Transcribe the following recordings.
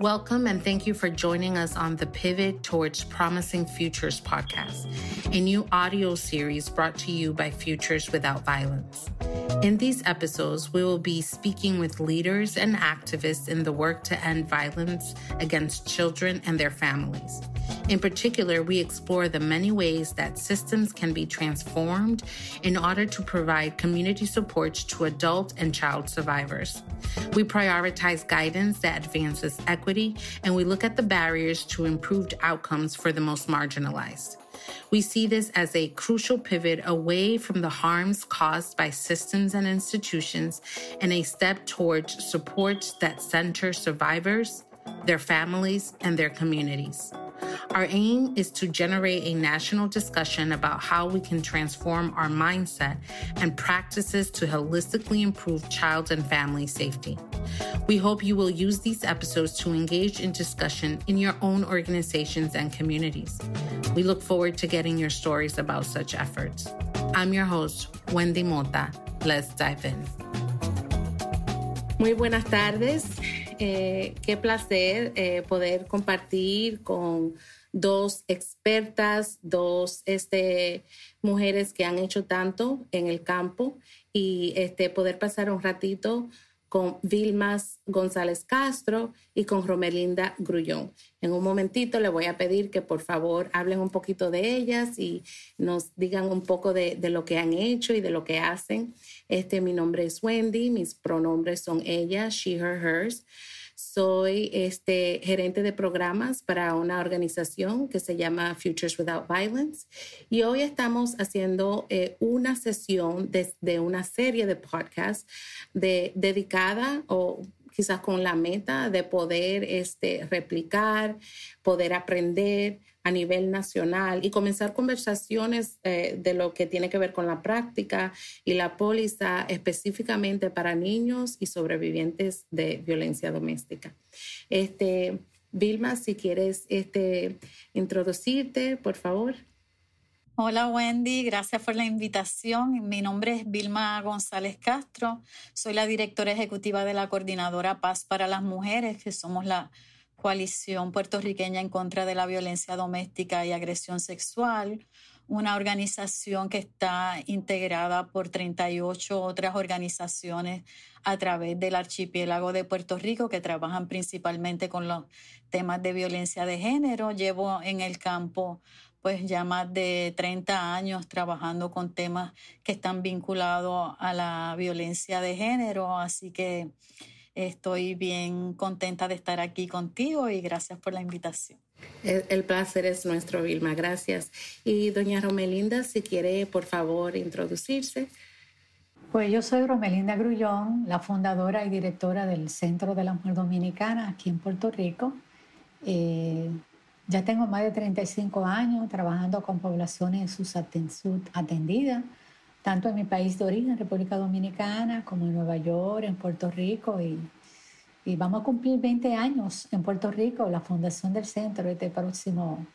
Welcome and thank you for joining us on the Pivot Towards Promising Futures podcast, a new audio series brought to you by Futures Without Violence. In these episodes, we will be speaking with leaders and activists in the work to end violence against children and their families. In particular, we explore the many ways that systems can be transformed in order to provide community supports to adult and child survivors. We prioritize guidance that advances equity, and we look at the barriers to improved outcomes for the most marginalized. We see this as a crucial pivot away from the harms caused by systems and institutions and a step towards supports that center survivors, their families, and their communities. Our aim is to generate a national discussion about how we can transform our mindset and practices to holistically improve child and family safety. We hope you will use these episodes to engage in discussion in your own organizations and communities. We look forward to getting your stories about such efforts. I'm your host, Wendy Mota. Let's dive in. Muy buenas tardes. Eh, qué placer eh, poder compartir con dos expertas, dos este, mujeres que han hecho tanto en el campo y este, poder pasar un ratito con Vilmas González Castro y con Romelinda Grullón. En un momentito le voy a pedir que por favor hablen un poquito de ellas y nos digan un poco de, de, lo que han hecho y de lo que hacen. Este, mi nombre es Wendy, mis pronombres son ella, she, her, hers. Soy este, gerente de programas para una organización que se llama Futures Without Violence y hoy estamos haciendo eh, una sesión de, de, una serie de podcasts de, dedicada o quizás con la meta de poder este, replicar, poder aprender a nivel nacional y comenzar conversaciones eh, de lo que tiene que ver con la práctica y la póliza específicamente para niños y sobrevivientes de violencia doméstica. Este, Vilma, si quieres este, introducirte, por favor. Hola Wendy, gracias por la invitación. Mi nombre es Vilma González Castro, soy la directora ejecutiva de la Coordinadora Paz para las Mujeres, que somos la coalición puertorriqueña en contra de la violencia doméstica y agresión sexual, una organización que está integrada por 38 otras organizaciones a través del archipiélago de Puerto Rico que trabajan principalmente con los temas de violencia de género. Llevo en el campo pues ya más de 30 años trabajando con temas que están vinculados a la violencia de género, así que estoy bien contenta de estar aquí contigo y gracias por la invitación. El, placer es nuestro, Vilma, gracias. Y doña Romelinda, si quiere, por favor, introducirse. Pues yo soy Romelinda Grullón, la fundadora y directora del Centro de la Mujer Dominicana aquí en Puerto Rico. Eh, ya tengo más de 35 años trabajando con poblaciones subatendidas, tanto en mi país de origen, República Dominicana, como en Nueva York, en Puerto Rico. Y, y vamos a cumplir 20 años en Puerto Rico, la fundación del centro, este próximo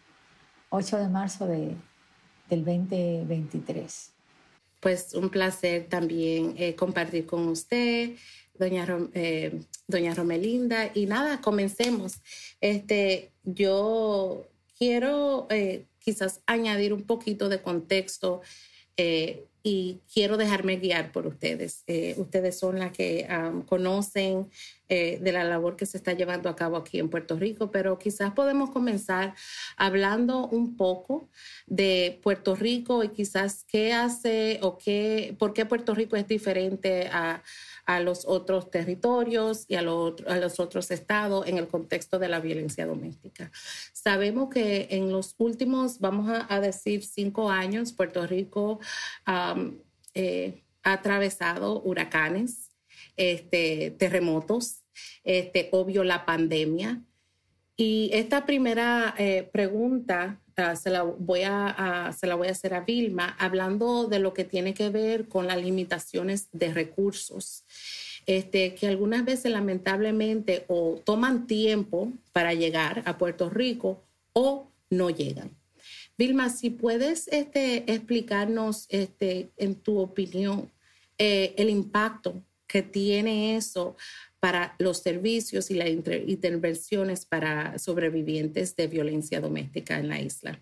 8 de marzo de, del 2023. Pues un placer también eh, compartir con usted, doña, eh, doña Romelinda. Y nada, comencemos. Este, yo quiero eh, quizás añadir un poquito de contexto eh, y quiero dejarme guiar por ustedes. Ustedes son las que conocen de la labor que se está llevando a cabo aquí en Puerto Rico, pero quizás podemos comenzar hablando un poco de Puerto Rico y quizás qué hace o qué, por qué Puerto Rico es diferente a a los otros territorios y a, a los otros estados en el contexto de la violencia doméstica. Sabemos que en los últimos, vamos a, decir, cinco años, Puerto Rico eh, ha atravesado huracanes, este, terremotos, este, obvio la pandemia. Y esta primera eh, pregunta se, la voy a, se la voy a hacer a Vilma, hablando de lo que tiene que ver con las limitaciones de recursos. Este, que algunas veces lamentablemente o toman tiempo para llegar a Puerto Rico o no llegan. Vilma, si puedes este, explicarnos, este, en tu opinión, eh, el impacto que tiene eso para los servicios y las intervenciones para sobrevivientes de violencia doméstica en la isla?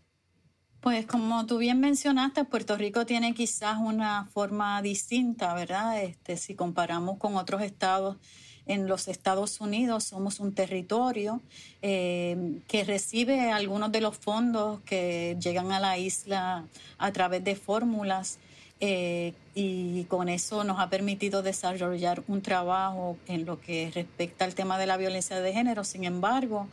Pues como tú bien mencionaste, Puerto Rico tiene quizás una forma distinta, ¿verdad? Este, si comparamos con otros estados en los Estados Unidos, somos un territorio eh, que recibe algunos de los fondos que llegan a la isla a través de fórmulas eh, y con eso nos ha permitido desarrollar un trabajo en lo que respecta al tema de la violencia de género. Sin embargo,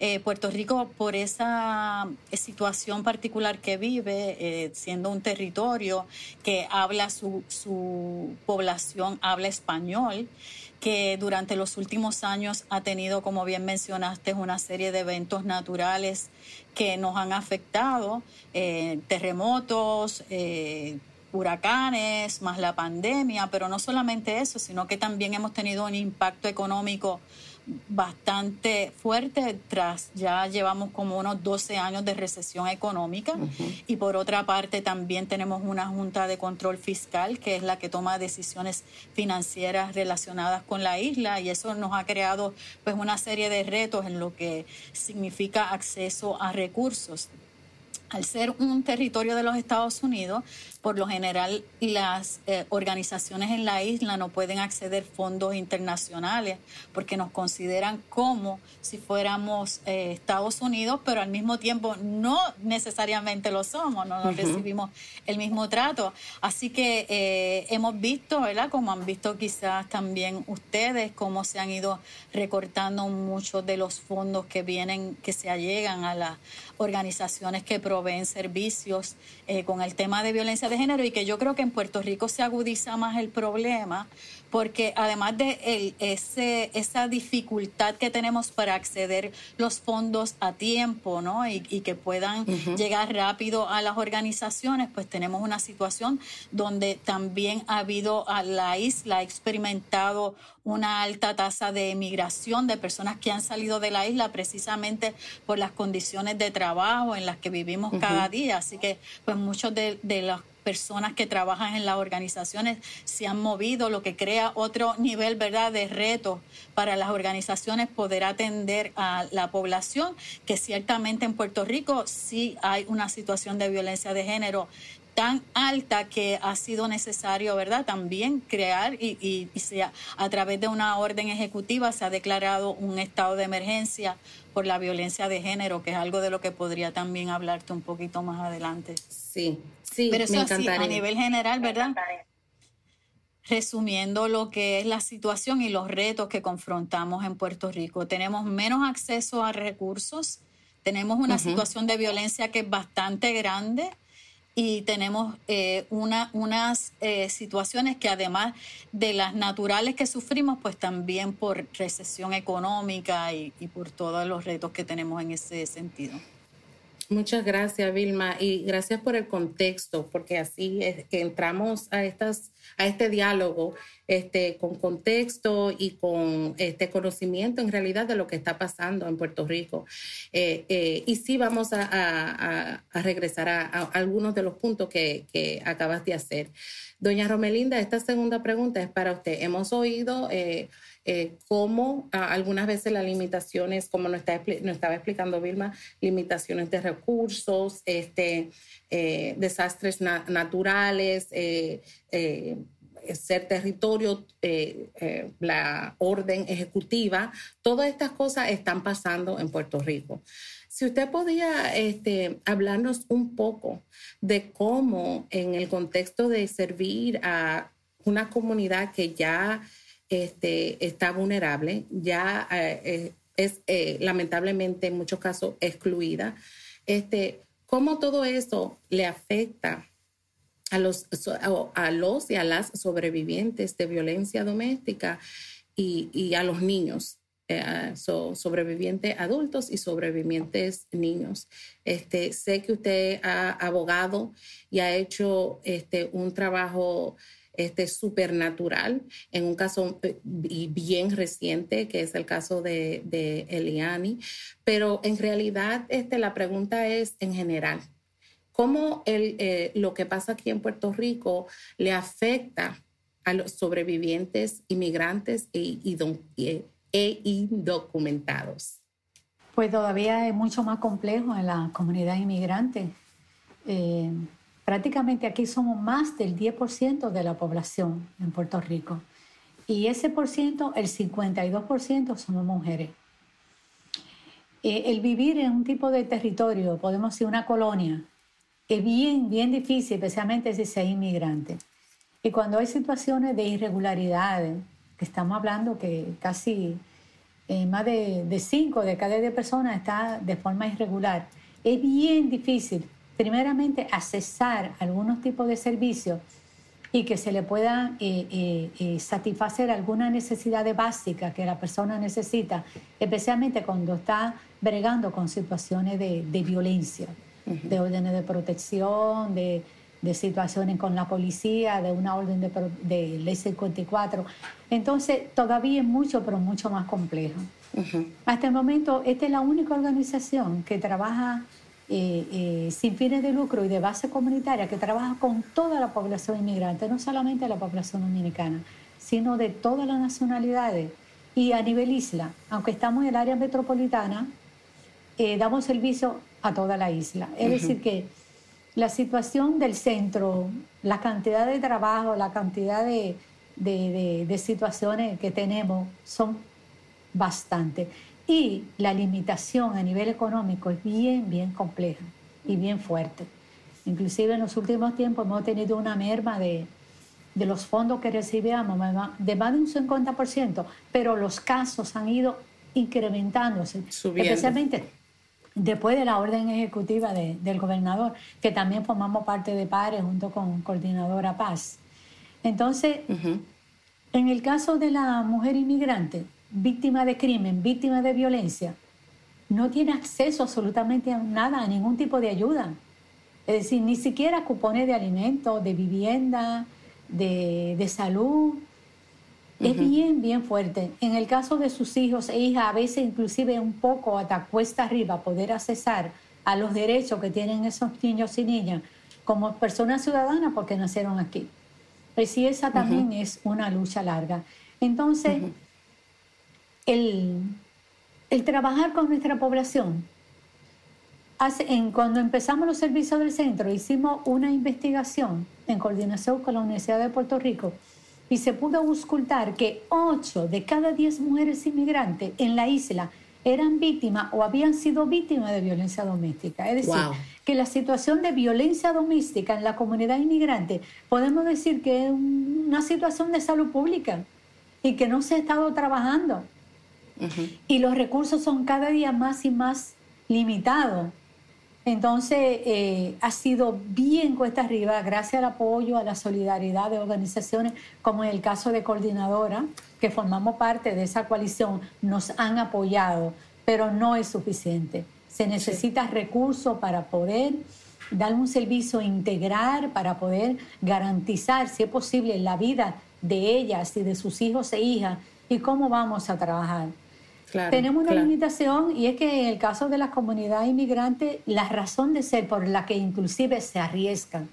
eh, Puerto Rico, por esa situación particular que vive, eh, siendo un territorio que habla su población, habla español, que durante los últimos años ha tenido, como bien mencionaste, una serie de eventos naturales que nos han afectado, terremotos, huracanes, más la pandemia, pero no solamente eso, sino que también hemos tenido un impacto económico bastante fuerte tras ya llevamos como unos 12 años de recesión económica. Y por otra parte también tenemos una junta de control fiscal que es la que toma decisiones financieras relacionadas con la isla y eso nos ha creado pues una serie de retos en lo que significa acceso a recursos al ser un territorio de los Estados Unidos, por lo general las eh, organizaciones en la isla no pueden acceder fondos internacionales porque nos consideran como si fuéramos eh, Estados Unidos, pero al mismo tiempo no necesariamente lo somos, no recibimos el mismo trato. Así que eh, hemos visto, ¿verdad? Como han visto quizás también ustedes, cómo se han ido recortando muchos de los fondos que vienen, que se allegan a las organizaciones que proveen servicios eh, con el tema de violencia de género y que yo creo que en Puerto Rico se agudiza más el problema porque además de el, ese, esa dificultad que tenemos para acceder los fondos a tiempo ¿no? y, que puedan llegar rápido a las organizaciones, pues tenemos una situación donde también ha habido a la isla, ha experimentado una alta tasa de emigración de personas que han salido de la isla precisamente por las condiciones de trabajo en las que vivimos cada día. Así que pues muchos de, de los personas que trabajan en las organizaciones se han movido, lo que crea otro nivel, ¿verdad?, de reto para las organizaciones poder atender a la población, que ciertamente en Puerto Rico sí hay una situación de violencia de género tan alta que ha sido necesario, ¿verdad? También crear y, y, sea, a través de una orden ejecutiva se ha declarado un estado de emergencia por la violencia de género, que es algo de lo que podría también hablarte un poquito más adelante. Sí, sí, Pero eso me a nivel general, ¿verdad? Resumiendo lo que es la situación y los retos que confrontamos en Puerto Rico. Tenemos menos acceso a recursos, tenemos una situación de violencia que es bastante grande y tenemos eh, una, unas eh, situaciones que además de las naturales que sufrimos, pues también por recesión económica y, y por todos los retos que tenemos en ese sentido. Muchas gracias, Vilma, y gracias por el contexto, porque así es que entramos a estas a este diálogo este, con contexto y con este conocimiento en realidad de lo que está pasando en Puerto Rico. Eh, eh, y sí vamos a, regresar a, algunos de los puntos que, que, acabas de hacer. Doña Romelinda, esta segunda pregunta es para usted. Hemos oído... Eh, eh, cómo algunas veces las limitaciones, como nos, estaba explicando Vilma, limitaciones de recursos, este, eh, desastres naturales, eh, ser territorio, la orden ejecutiva, todas estas cosas están pasando en Puerto Rico. Si usted podía este, hablarnos un poco de cómo en el contexto de servir a una comunidad que ya este, está vulnerable, ya eh, eh, es eh, lamentablemente en muchos casos excluida. Este, ¿Cómo todo eso le afecta a los, a los y a las sobrevivientes de violencia doméstica y, a los niños? sobrevivientes adultos y sobrevivientes niños. Este, sé que usted ha abogado y ha hecho este, un trabajo este, supernatural, en un caso eh, bien reciente, que es el caso de, Eliani. Pero en realidad este, la pregunta es en general. ¿Cómo el, eh, lo que pasa aquí en Puerto Rico le afecta a los sobrevivientes inmigrantes e, e, e indocumentados? Pues todavía es mucho más complejo en la comunidad inmigrante. Eh, prácticamente aquí somos más del 10% de la población en Puerto Rico. Y ese por ciento, el 52% somos mujeres. Eh, el vivir en un tipo de territorio, podemos decir una colonia, es bien, bien difícil, especialmente si se es inmigrante. Y cuando hay situaciones de irregularidades, que estamos hablando que casi eh, más de, de cinco de cada diez personas está de forma irregular, es bien difícil, primeramente, accesar algunos tipos de servicios y que se le pueda eh, eh, satisfacer alguna necesidad básica que la persona necesita, especialmente cuando está bregando con situaciones de, de violencia, de órdenes de protección, de de situaciones con la policía, de una orden de, de ley 54. Entonces, todavía es mucho, pero mucho más complejo. Hasta el momento, esta es la única organización que trabaja eh, eh, sin fines de lucro y de base comunitaria, que trabaja con toda la población inmigrante, no solamente la población dominicana, sino de todas las nacionalidades. Y a nivel isla, aunque estamos en el área metropolitana, eh, damos servicio a toda la isla. Es decir, que la situación del centro, la cantidad de trabajo, la cantidad de, situaciones que tenemos son bastante. Y la limitación a nivel económico es bien, bien compleja y bien fuerte. Inclusive en los últimos tiempos hemos tenido una merma de, los fondos que recibíamos de más de un 50%, pero los casos han ido incrementándose, especialmente después de la orden ejecutiva del gobernador, que también formamos parte de PARE junto con Coordinadora Paz. Entonces, en el caso de la mujer inmigrante, víctima de crimen, víctima de violencia, no tiene acceso absolutamente a nada, a ningún tipo de ayuda. Es decir, ni siquiera cupones de alimentos, de vivienda, de, de salud, es bien, bien fuerte. En el caso de sus hijos e hijas, a veces inclusive un poco hasta cuesta arriba poder accesar a los derechos que tienen esos niños y niñas como personas ciudadanas porque nacieron aquí. Pues sí, esa también es una lucha larga. Entonces, el, el, trabajar con nuestra población, hace, en, cuando empezamos los servicios del centro, hicimos una investigación en coordinación con la Universidad de Puerto Rico y se pudo auscultar que 8 de cada 10 mujeres inmigrantes en la isla eran víctimas o habían sido víctimas de violencia doméstica. Es decir, que la situación de violencia doméstica en la comunidad inmigrante podemos decir que es una situación de salud pública y que no se ha estado trabajando. Y los recursos son cada día más y más limitados. Entonces, eh, ha sido bien cuesta arriba, gracias al apoyo, a la solidaridad de organizaciones, como en el caso de Coordinadora, que formamos parte de esa coalición, nos han apoyado, pero no es suficiente. Se necesita recursos para poder dar un servicio integral, para poder garantizar, si es posible, la vida de ellas y de sus hijos e hijas y cómo vamos a trabajar. Tenemos una limitación y es que en el caso de las comunidades inmigrantes, la razón de ser por la que inclusive se arriesgan.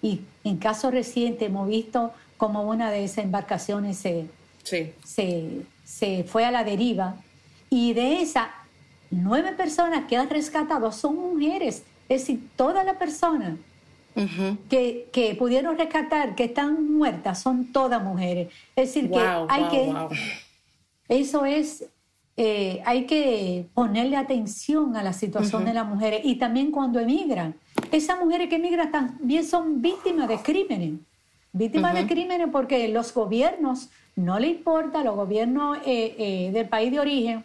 Y en caso reciente hemos visto como una de esas embarcaciones se, se, fue a la deriva. Y de esas nueve personas que han rescatado son mujeres. Es decir, todas las personas que, que, pudieron rescatar, que están muertas, son todas mujeres. Es decir, que hay que... Eso es eh, hay que ponerle atención a la situación de las mujeres y también cuando emigran. Esas mujeres que emigran también son víctimas de crímenes, víctimas de crímenes porque los gobiernos no le importa, los gobiernos eh, eh, del país de origen,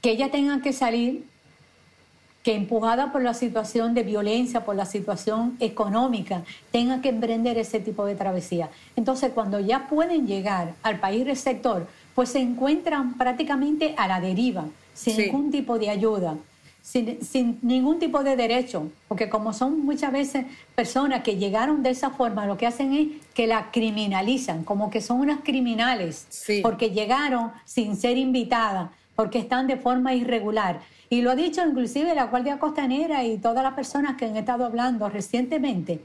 que ellas tengan que salir, que empujada por la situación de violencia, por la situación económica, tengan que emprender ese tipo de travesía. Entonces, cuando ya pueden llegar al país receptor, pues se encuentran prácticamente a la deriva, sin ningún tipo de ayuda, sin, ningún tipo de derecho, porque como son muchas veces personas que llegaron de esa forma, lo que hacen es que la criminalizan, como que son unas criminales, porque llegaron sin ser invitadas, porque están de forma irregular. Y lo ha dicho inclusive la Guardia Costanera y todas las personas que han estado hablando recientemente,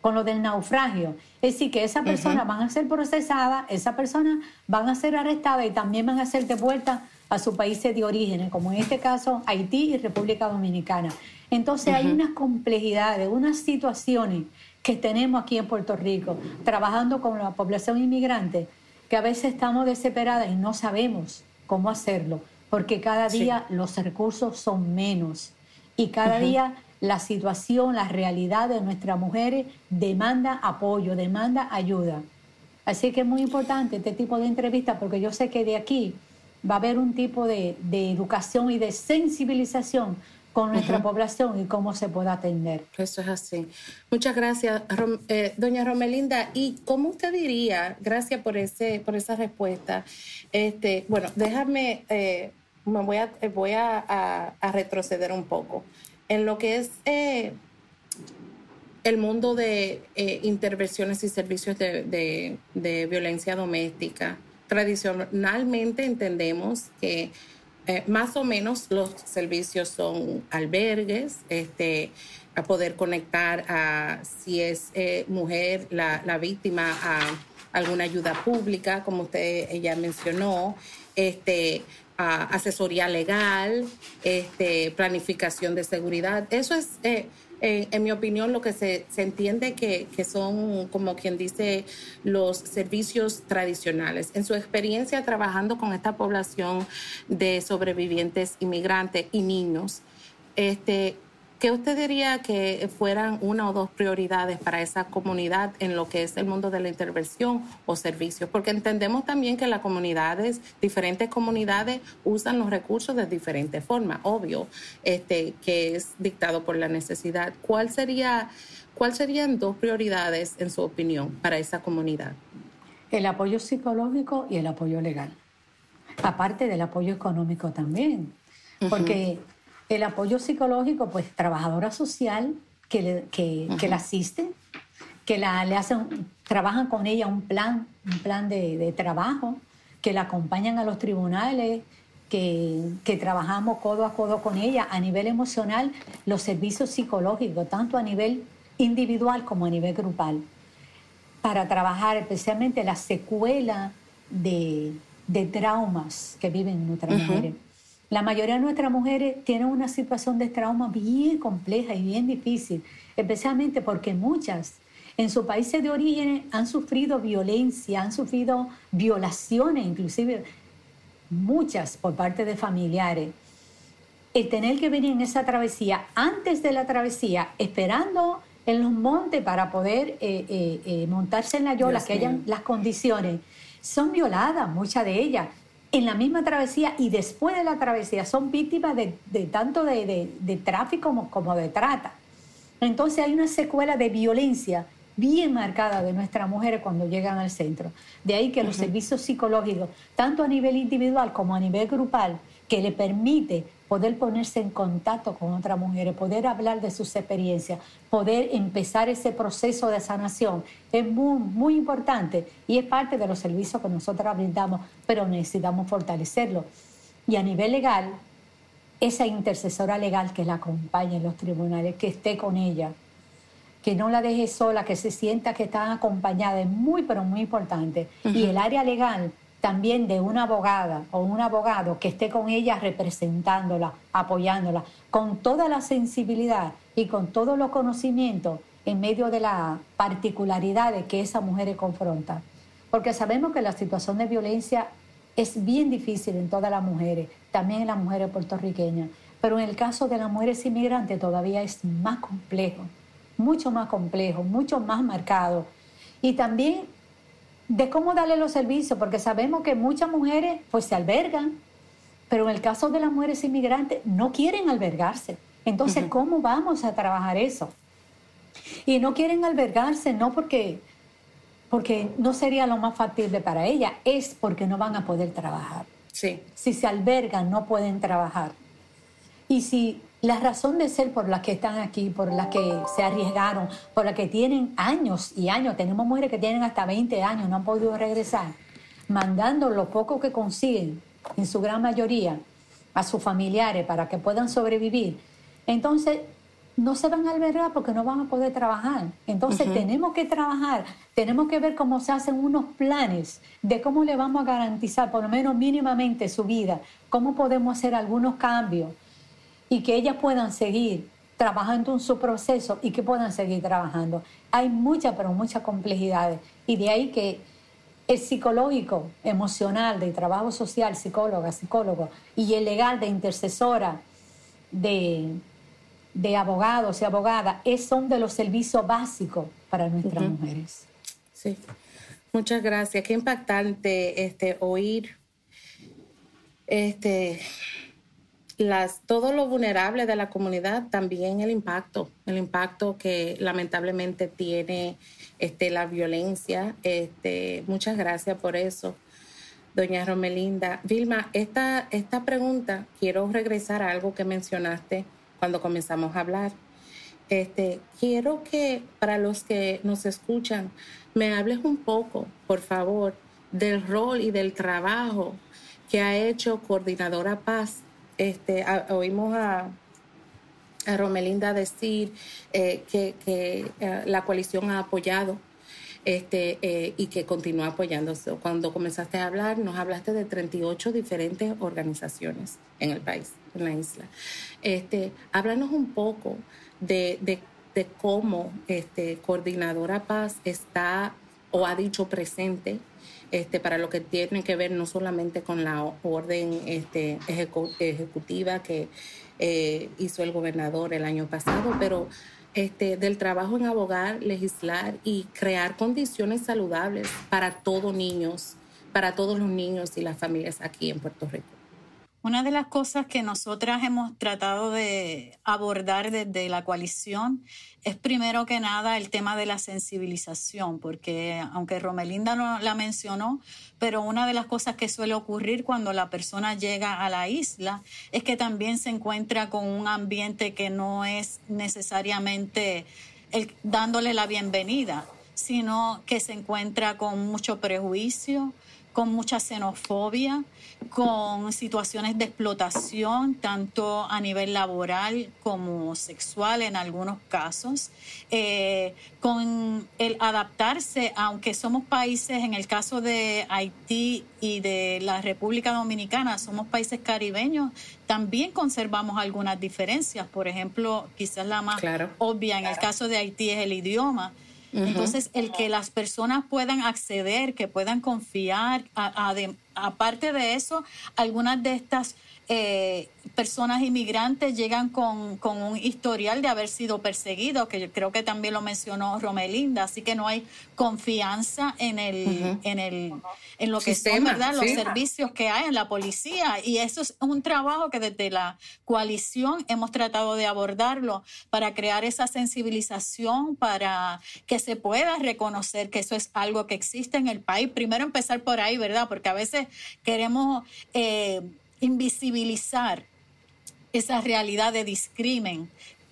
con lo del naufragio. Es decir, que esas personas van a ser procesadas, esas personas van a ser arrestadas y también van a ser devueltas a sus países de origen, como en este caso Haití y República Dominicana. Entonces hay unas complejidades, unas situaciones que tenemos aquí en Puerto Rico, trabajando con la población inmigrante, que a veces estamos desesperadas y no sabemos cómo hacerlo, porque cada día los recursos son menos y cada día la situación, la realidad de nuestras mujeres demanda apoyo, demanda ayuda. Así que es muy importante este tipo de entrevistas porque yo sé que de aquí va a haber un tipo de, educación y de sensibilización con nuestra población y cómo se puede atender. Eso es así. Muchas gracias, eh, doña Romelinda. ¿Y cómo usted diría, gracias por, ese, por esa respuesta, este, bueno, déjame, eh, me voy, a, voy a retroceder un poco en lo que es eh, el mundo de eh, intervenciones y servicios de, violencia doméstica, tradicionalmente entendemos que eh, más o menos los servicios son albergues, este, a poder conectar a si es mujer la, la, víctima a alguna ayuda pública, como usted ya mencionó, este, asesoría legal, este, planificación de seguridad. Eso es, eh, en mi opinión, lo que se, entiende que, son, como quien dice, los servicios tradicionales. En su experiencia trabajando con esta población de sobrevivientes inmigrantes y niños, este, ¿Qué usted diría que fueran una o dos prioridades para esa comunidad en lo que es el mundo de la intervención o servicios? Porque entendemos también que las comunidades, diferentes comunidades, usan los recursos de diferentes formas, obvio, este, que es dictado por la necesidad. ¿Cuál sería, ¿Cuál serían dos prioridades, en su opinión, para esa comunidad? El apoyo psicológico y el apoyo legal. Aparte del apoyo económico también. Porque el apoyo psicológico, pues trabajadora social que, que, la asiste, que la, le hacen, trabajan con ella un plan, un plan de, trabajo, que la acompañan a los tribunales, que, que, trabajamos codo a codo con ella a nivel emocional, los servicios psicológicos, tanto a nivel individual como a nivel grupal, para trabajar especialmente la secuela de, de traumas que viven nuestras mujeres. La mayoría de nuestras mujeres tienen una situación de trauma bien compleja y bien difícil, especialmente porque muchas en sus países de origen han sufrido violencia, han sufrido violaciones, inclusive muchas por parte de familiares. El tener que venir en esa travesía, antes de la travesía, esperando en los montes para poder eh, eh, eh, montarse en la yola, que hayan las condiciones, son violadas, muchas de ellas en la misma travesía y después de la travesía son víctimas de, tanto de, tráfico como, de trata. Entonces hay una secuela de violencia bien marcada de nuestras mujeres cuando llegan al centro. De ahí que los servicios psicológicos, tanto a nivel individual como a nivel grupal, que le permite poder ponerse en contacto con otras mujeres, poder hablar de sus experiencias, poder empezar ese proceso de sanación, es muy, muy importante y es parte de los servicios que nosotros brindamos, pero necesitamos fortalecerlo. Y a nivel legal, esa intercesora legal que la acompañe en los tribunales, que esté con ella, que no la deje sola, que se sienta que está acompañada, es muy, pero muy importante. Y el área legal también de una abogada o un abogado que esté con ella representándola, apoyándola, con toda la sensibilidad y con todos los conocimientos en medio de la particularidad que esa mujer confronta. Porque sabemos que la situación de violencia es bien difícil en todas las mujeres, también en las mujeres puertorriqueñas, pero en el caso de las mujeres inmigrantes todavía es más complejo, mucho más complejo, mucho más marcado. Y también de cómo darle los servicios, porque sabemos que muchas mujeres pues se albergan, pero en el caso de las mujeres inmigrantes no quieren albergarse. Entonces, ¿cómo vamos a trabajar eso? Y no quieren albergarse no porque, porque no sería lo más factible para ellas, es porque no van a poder trabajar. Sí. Si se albergan, no pueden trabajar. Y si la razón de ser por las que están aquí, por las que se arriesgaron, por las que tienen años y años, tenemos mujeres que tienen hasta 20 años, no han podido regresar, mandando lo poco que consiguen, en su gran mayoría, a sus familiares para que puedan sobrevivir. Entonces, no se van a albergar porque no van a poder trabajar. Entonces tenemos que trabajar, tenemos que ver cómo se hacen unos planes de cómo le vamos a garantizar por lo menos mínimamente su vida, cómo podemos hacer algunos cambios y que ellas puedan seguir trabajando en su proceso y que puedan seguir trabajando. Hay muchas, pero muchas complejidades. Y de ahí que el psicológico, emocional, de trabajo social, psicóloga, psicólogo, y el legal de intercesora, de, de abogados y abogadas, es, son de los servicios básicos para nuestras mujeres. Sí, muchas gracias. Qué impactante este, oír este, las, todo lo vulnerable de la comunidad, también el impacto, el impacto que lamentablemente tiene este, la violencia. Este, muchas gracias por eso, doña Romelinda. Vilma, esta, esta pregunta, quiero regresar a algo que mencionaste cuando comenzamos a hablar. Este, quiero que para los que nos escuchan, me hables un poco, por favor, del rol y del trabajo que ha hecho Coordinadora Paz este, oímos a, Romelinda decir eh, que, eh, la coalición ha apoyado este, eh, y que continúa apoyándose. Cuando comenzaste a hablar, nos hablaste de 38 diferentes organizaciones en el país, en la isla. Este, háblanos un poco de, cómo este, Coordinadora Paz está o ha dicho presente este, para lo que tiene que ver no solamente con la orden este, ejecutiva que eh, hizo el gobernador el año pasado, pero este, del trabajo en abogar, legislar y crear condiciones saludables para todos niños, para todos los niños y las familias aquí en Puerto Rico. Una de las cosas que nosotras hemos tratado de abordar desde la coalición es primero que nada el tema de la sensibilización, porque aunque Romelinda no la mencionó, pero una de las cosas que suele ocurrir cuando la persona llega a la isla es que también se encuentra con un ambiente que no es necesariamente el, dándole la bienvenida, sino que se encuentra con mucho prejuicio, con mucha xenofobia, con situaciones de explotación, tanto a nivel laboral como sexual en algunos casos, eh, con el adaptarse, aunque somos países, en el caso de Haití y de la República Dominicana, somos países caribeños, también conservamos algunas diferencias. Por ejemplo, quizás la más obvia en el caso de Haití es el idioma. Entonces, el que las personas puedan acceder, que puedan confiar, aparte de eso, algunas de estas eh, personas inmigrantes llegan con, un historial de haber sido perseguidos, que creo que también lo mencionó Romelinda, así que no hay confianza en el, en el, en lo que son ¿verdad? los servicios que hay en la policía. Y eso es un trabajo que desde la coalición hemos tratado de abordarlo para crear esa sensibilización, para que se pueda reconocer que eso es algo que existe en el país. Primero empezar por ahí, ¿verdad? Porque a veces queremos eh, invisibilizar esa realidad de discrimen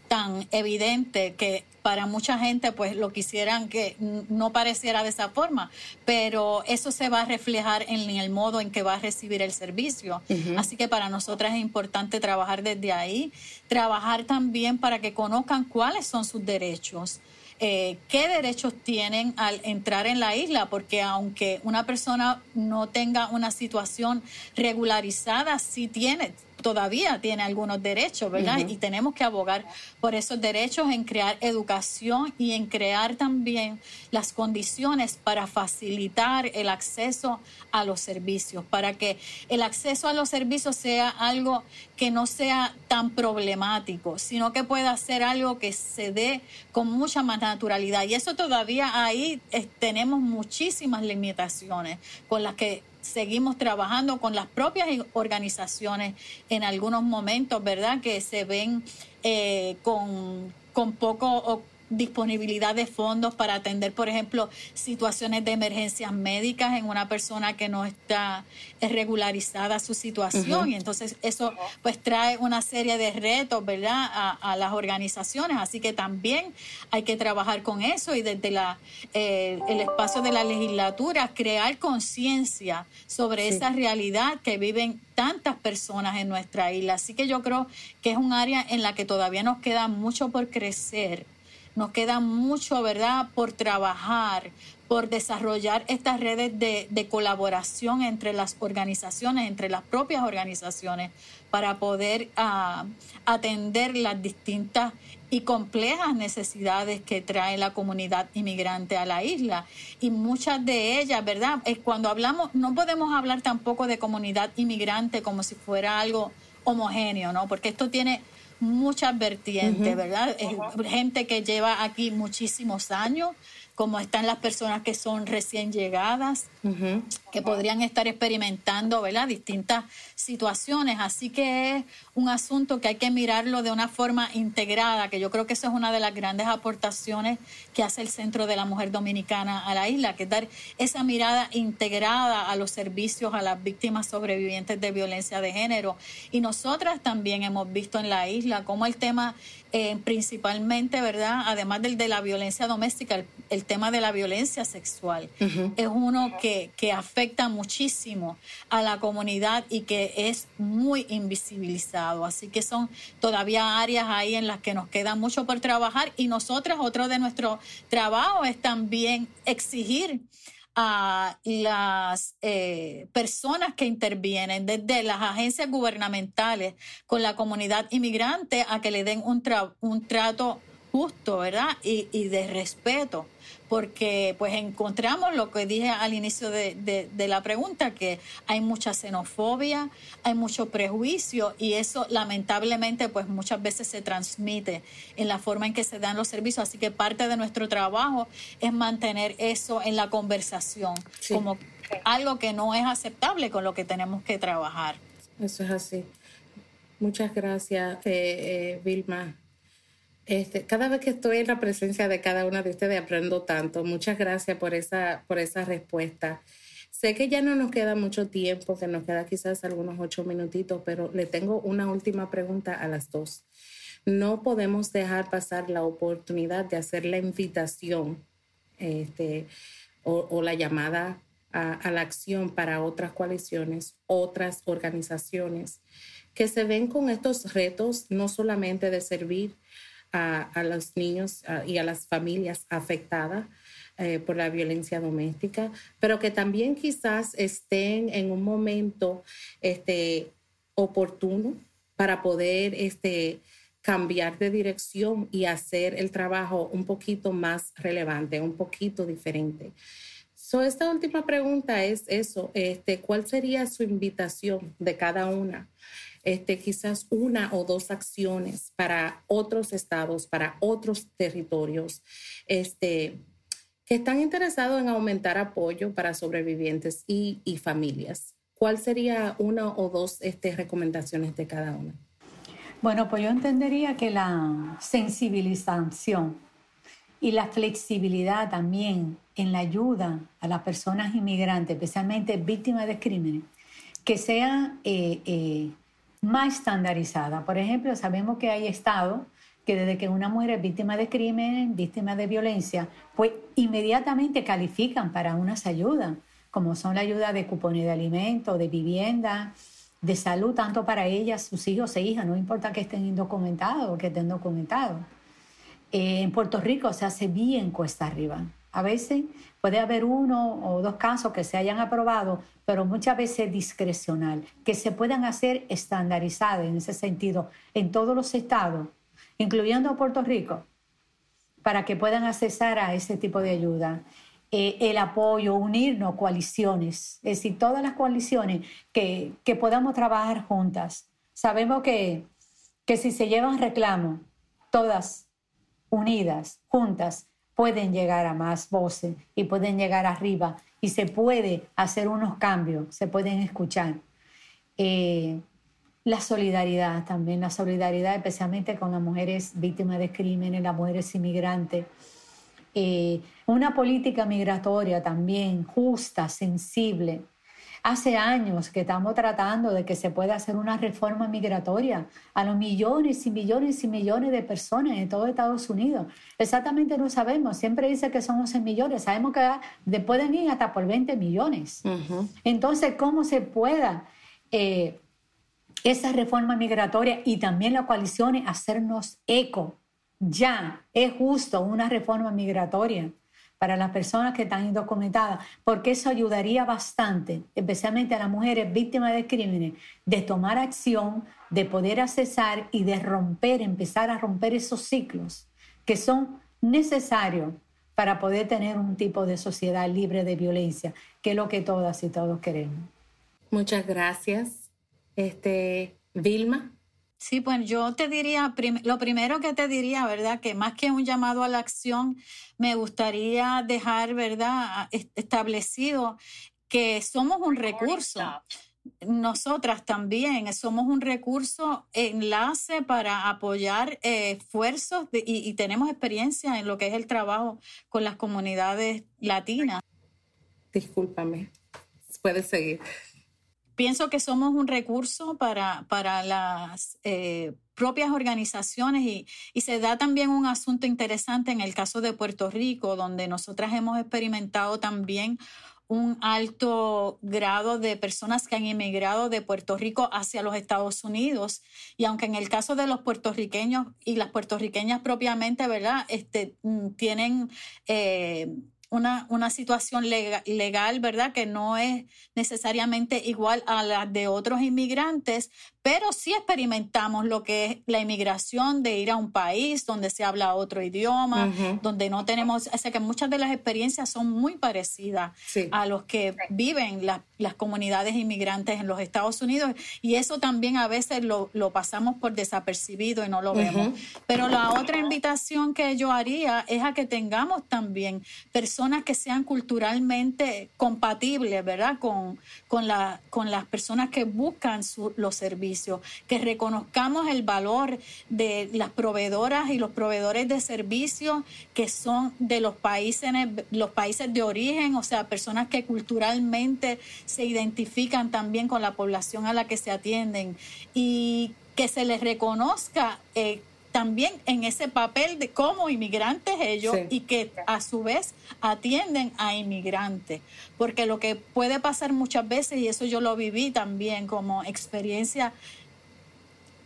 tan evidente que para mucha gente pues lo quisieran que no pareciera de esa forma, pero eso se va a reflejar en el modo en que va a recibir el servicio. Así que para nosotras es importante trabajar desde ahí, trabajar también para que conozcan cuáles son sus derechos. Eh, qué derechos tienen al entrar en la isla, porque aunque una persona no tenga una situación regularizada, sí tiene, todavía tiene algunos derechos, ¿verdad? Y tenemos que abogar por esos derechos en crear educación y en crear también las condiciones para facilitar el acceso a los servicios, para que el acceso a los servicios sea algo que no sea tan problemático, sino que pueda ser algo que se dé con mucha más naturalidad. Y eso todavía ahí eh, tenemos muchísimas limitaciones con las que seguimos trabajando con las propias organizaciones en algunos momentos, ¿verdad? Que se ven eh, con, con poco disponibilidad de fondos para atender, por ejemplo, situaciones de emergencias médicas en una persona que no está regularizada su situación. Y entonces eso pues trae una serie de retos, ¿verdad?, a, las organizaciones. Así que también hay que trabajar con eso y desde la, eh, el espacio de la legislatura crear conciencia sobre esa realidad que viven tantas personas en nuestra isla. Así que yo creo que es un área en la que todavía nos queda mucho por crecer nos queda mucho, ¿verdad?, por trabajar, por desarrollar estas redes de, colaboración entre las organizaciones, entre las propias organizaciones, para poder ah, atender las distintas y complejas necesidades que trae la comunidad inmigrante a la isla. Y muchas de ellas, ¿verdad? Es cuando hablamos, no podemos hablar tampoco de comunidad inmigrante como si fuera algo homogéneo, ¿no? Porque esto tiene muchas vertientes, ¿verdad? gente que lleva aquí muchísimos años, como están las personas que son recién llegadas, que podrían estar experimentando ¿verdad? distintas situaciones. Así que es un asunto que hay que mirarlo de una forma integrada, que yo creo que eso es una de las grandes aportaciones que hace el Centro de la Mujer Dominicana a la isla, que es dar esa mirada integrada a los servicios a las víctimas sobrevivientes de violencia de género. Y nosotras también hemos visto en la isla cómo el tema eh, principalmente, ¿verdad? Además del de la violencia doméstica, el, tema de la violencia sexual es uno que, que, afecta muchísimo a la comunidad y que es muy invisibilizado. Así que son todavía áreas ahí en las que nos queda mucho por trabajar y nosotras, otro de nuestro trabajo es también exigir a las eh, personas que intervienen, desde las agencias gubernamentales con la comunidad inmigrante, a que le den un, un trato justo, ¿verdad? Y, y de respeto porque pues encontramos lo que dije al inicio de, la pregunta, que hay mucha xenofobia, hay mucho prejuicio y eso lamentablemente pues muchas veces se transmite en la forma en que se dan los servicios, así que parte de nuestro trabajo es mantener eso en la conversación como algo que no es aceptable con lo que tenemos que trabajar. Eso es así. Muchas gracias, eh, eh, Vilma. Este, cada vez que estoy en la presencia de cada una de ustedes aprendo tanto. Muchas gracias por esa, por esa respuesta. Sé que ya no nos queda mucho tiempo, que nos queda quizás algunos ocho minutitos, pero le tengo una última pregunta a las dos. No podemos dejar pasar la oportunidad de hacer la invitación este, o, la llamada a, a la acción para otras coaliciones, otras organizaciones que se ven con estos retos, no solamente de servir a, los niños y a las familias afectadas eh, por la violencia doméstica, pero que también quizás estén en un momento este, oportuno para poder este, cambiar de dirección y hacer el trabajo un poquito más relevante, un poquito diferente. So, esta última pregunta es eso, este, ¿cuál sería su invitación de cada una? Este, quizás una o dos acciones para otros estados, para otros territorios, este, que están interesados en aumentar apoyo para sobrevivientes y, familias. ¿Cuál sería una o dos este, recomendaciones de cada una? Bueno, pues yo entendería que la sensibilización y la flexibilidad también en la ayuda a las personas inmigrantes, especialmente víctimas de crímenes, que sea eh, eh, más estandarizada. Por ejemplo, sabemos que hay estados que desde que una mujer es víctima de crimen, víctima de violencia, pues inmediatamente califican para unas ayudas, como son la ayuda de cupones de alimentos, de vivienda, de salud, tanto para ellas, sus hijos e hijas, no importa que estén indocumentados o que estén documentados. En Puerto Rico se hace bien cuesta arriba. A veces puede haber uno o dos casos que se hayan aprobado, pero muchas veces discrecional, que se puedan hacer estandarizadas en ese sentido en todos los estados, incluyendo Puerto Rico, para que puedan accesar a ese tipo de ayuda. Eh, el apoyo, unirnos, coaliciones, es decir, todas las coaliciones que, que podamos trabajar juntas. Sabemos que, que si se llevan reclamos, todas unidas, juntas, pueden llegar a más voces y pueden llegar arriba y se puede hacer unos cambios, se pueden escuchar. Eh, la solidaridad también, la solidaridad especialmente con las mujeres víctimas de crímenes, las mujeres inmigrantes. Eh, una política migratoria también justa, sensible. Hace años que estamos tratando de que se pueda hacer una reforma migratoria a los millones y millones y millones de personas en todo Estados Unidos. Exactamente no sabemos. Siempre dice que son 11 millones. Sabemos que pueden ir hasta por 20 millones. Entonces, ¿cómo se pueda eh, esa reforma migratoria y también la coalición hacernos eco? Ya es justo una reforma migratoria para las personas que están indocumentadas, porque eso ayudaría bastante, especialmente a las mujeres víctimas de crímenes, de tomar acción, de poder accesar y de romper, empezar a romper esos ciclos que son necesarios para poder tener un tipo de sociedad libre de violencia, que es lo que todas y todos queremos. Muchas gracias. Este, Vilma. Sí, pues yo te diría, lo primero que te diría, ¿verdad? Que más que un llamado a la acción, me gustaría dejar, ¿verdad? Establecido que somos un recurso. Nosotras también somos un recurso enlace para apoyar eh, esfuerzos y, y tenemos experiencia en lo que es el trabajo con las comunidades latinas. Discúlpame, puedes seguir pienso que somos un recurso para, para las eh, propias organizaciones y, y, se da también un asunto interesante en el caso de Puerto Rico, donde nosotras hemos experimentado también un alto grado de personas que han emigrado de Puerto Rico hacia los Estados Unidos. Y aunque en el caso de los puertorriqueños y las puertorriqueñas propiamente, ¿verdad? Este, mm, tienen... Eh, una, una situación legal, ¿verdad? Que no es necesariamente igual a la de otros inmigrantes, pero sí experimentamos lo que es la inmigración de ir a un país donde se habla otro idioma, donde no tenemos, o sea que muchas de las experiencias son muy parecidas a los que viven las comunidades inmigrantes en los Estados Unidos. Y eso también a veces lo, lo pasamos por desapercibido y no lo vemos. Pero la otra invitación que yo haría es a que tengamos también personas que sean culturalmente compatibles, ¿verdad? Con, con, la, con las personas que buscan los servicios que reconozcamos el valor de las proveedoras y los proveedores de servicios que son de los países, los países de origen, o sea, personas que culturalmente se identifican también con la población a la que se atienden y que se les reconozca eh, también en ese papel de como inmigrantes ellos y que a su vez atienden a inmigrantes. Porque lo que puede pasar muchas veces, y eso yo lo viví también como experiencia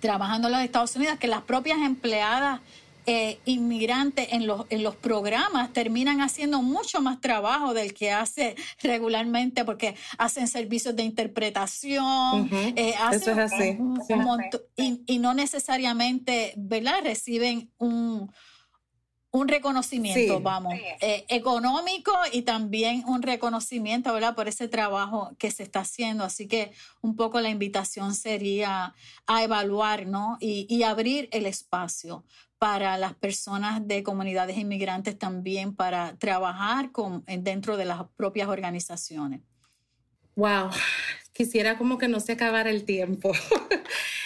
trabajando en los Estados Unidos, que las propias empleadas eh, inmigrantes en los, en los programas terminan haciendo mucho más trabajo del que hace regularmente porque hacen servicios de interpretación, eh, Eso es así. y, no necesariamente ¿verdad? reciben un, un reconocimiento, vamos, eh, económico y también un reconocimiento, ¿verdad? Por ese trabajo que se está haciendo. Así que un poco la invitación sería a evaluar, ¿no? Y, y abrir el espacio para las personas de comunidades inmigrantes también para trabajar con, dentro de las propias organizaciones. Wow, quisiera como que no se acabara el tiempo.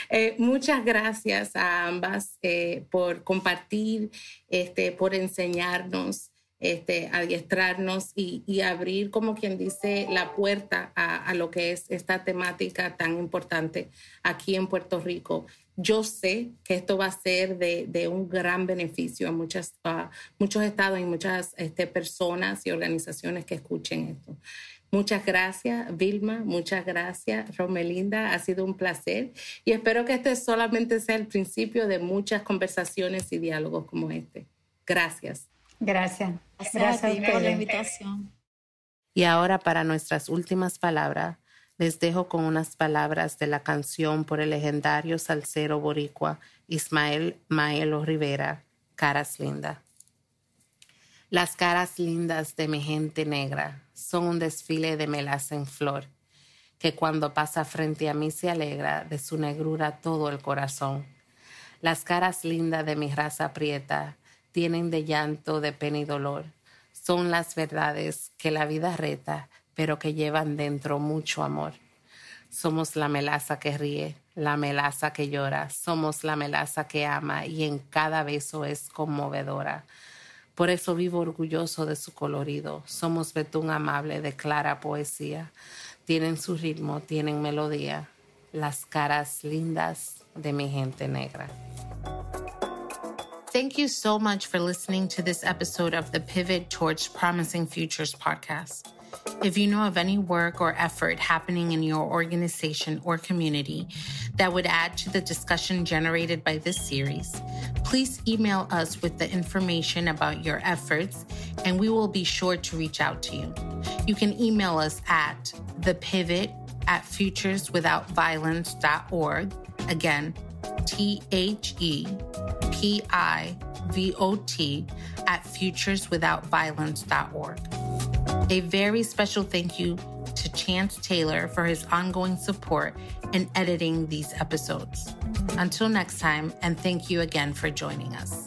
Eh, muchas gracias a ambas eh, por compartir, este, por enseñarnos, este, adiestrarnos y, abrir, como quien dice, la puerta a, a, lo que es esta temática tan importante aquí en Puerto Rico yo sé que esto va a ser de, un gran beneficio a, muchas, muchos estados y muchas este, personas y organizaciones que escuchen esto. Muchas gracias, Vilma. Muchas gracias, Romelinda. Ha sido un placer y espero que este solamente sea el principio de muchas conversaciones y diálogos como este. Gracias. Gracias. Gracias, por la invitación. Y ahora para nuestras últimas palabras les dejo con unas palabras de la canción por el legendario salsero boricua Ismael Maelo Rivera, Caras Lindas. Las caras lindas de mi gente negra son un desfile de melaza en flor, que cuando pasa frente a mí se alegra de su negrura todo el corazón. Las caras lindas de mi raza prieta tienen de llanto, de pena y dolor. Son las verdades que la vida reta pero que llevan dentro mucho amor. Somos la melaza que ríe, la melaza que llora, somos la melaza que ama y en cada beso es conmovedora. Por eso vivo orgulloso de su colorido. Somos betún amable de clara poesía. Tienen su ritmo, tienen melodía. Las caras lindas de mi gente negra. Thank you so much for listening to this episode of the Pivot Towards Promising Futures podcast. If you know of any work or effort happening in your organization or community that would add to the discussion generated by this series, please email us with the information about your efforts and we will be sure to reach out to you. You can email us at thepivot at futureswithoutviolence.org. Again, T H E P I V O T at futureswithoutviolence.org. A very special thank you to Chance Taylor for his ongoing support in editing these episodes. Until next time, and thank you again for joining us.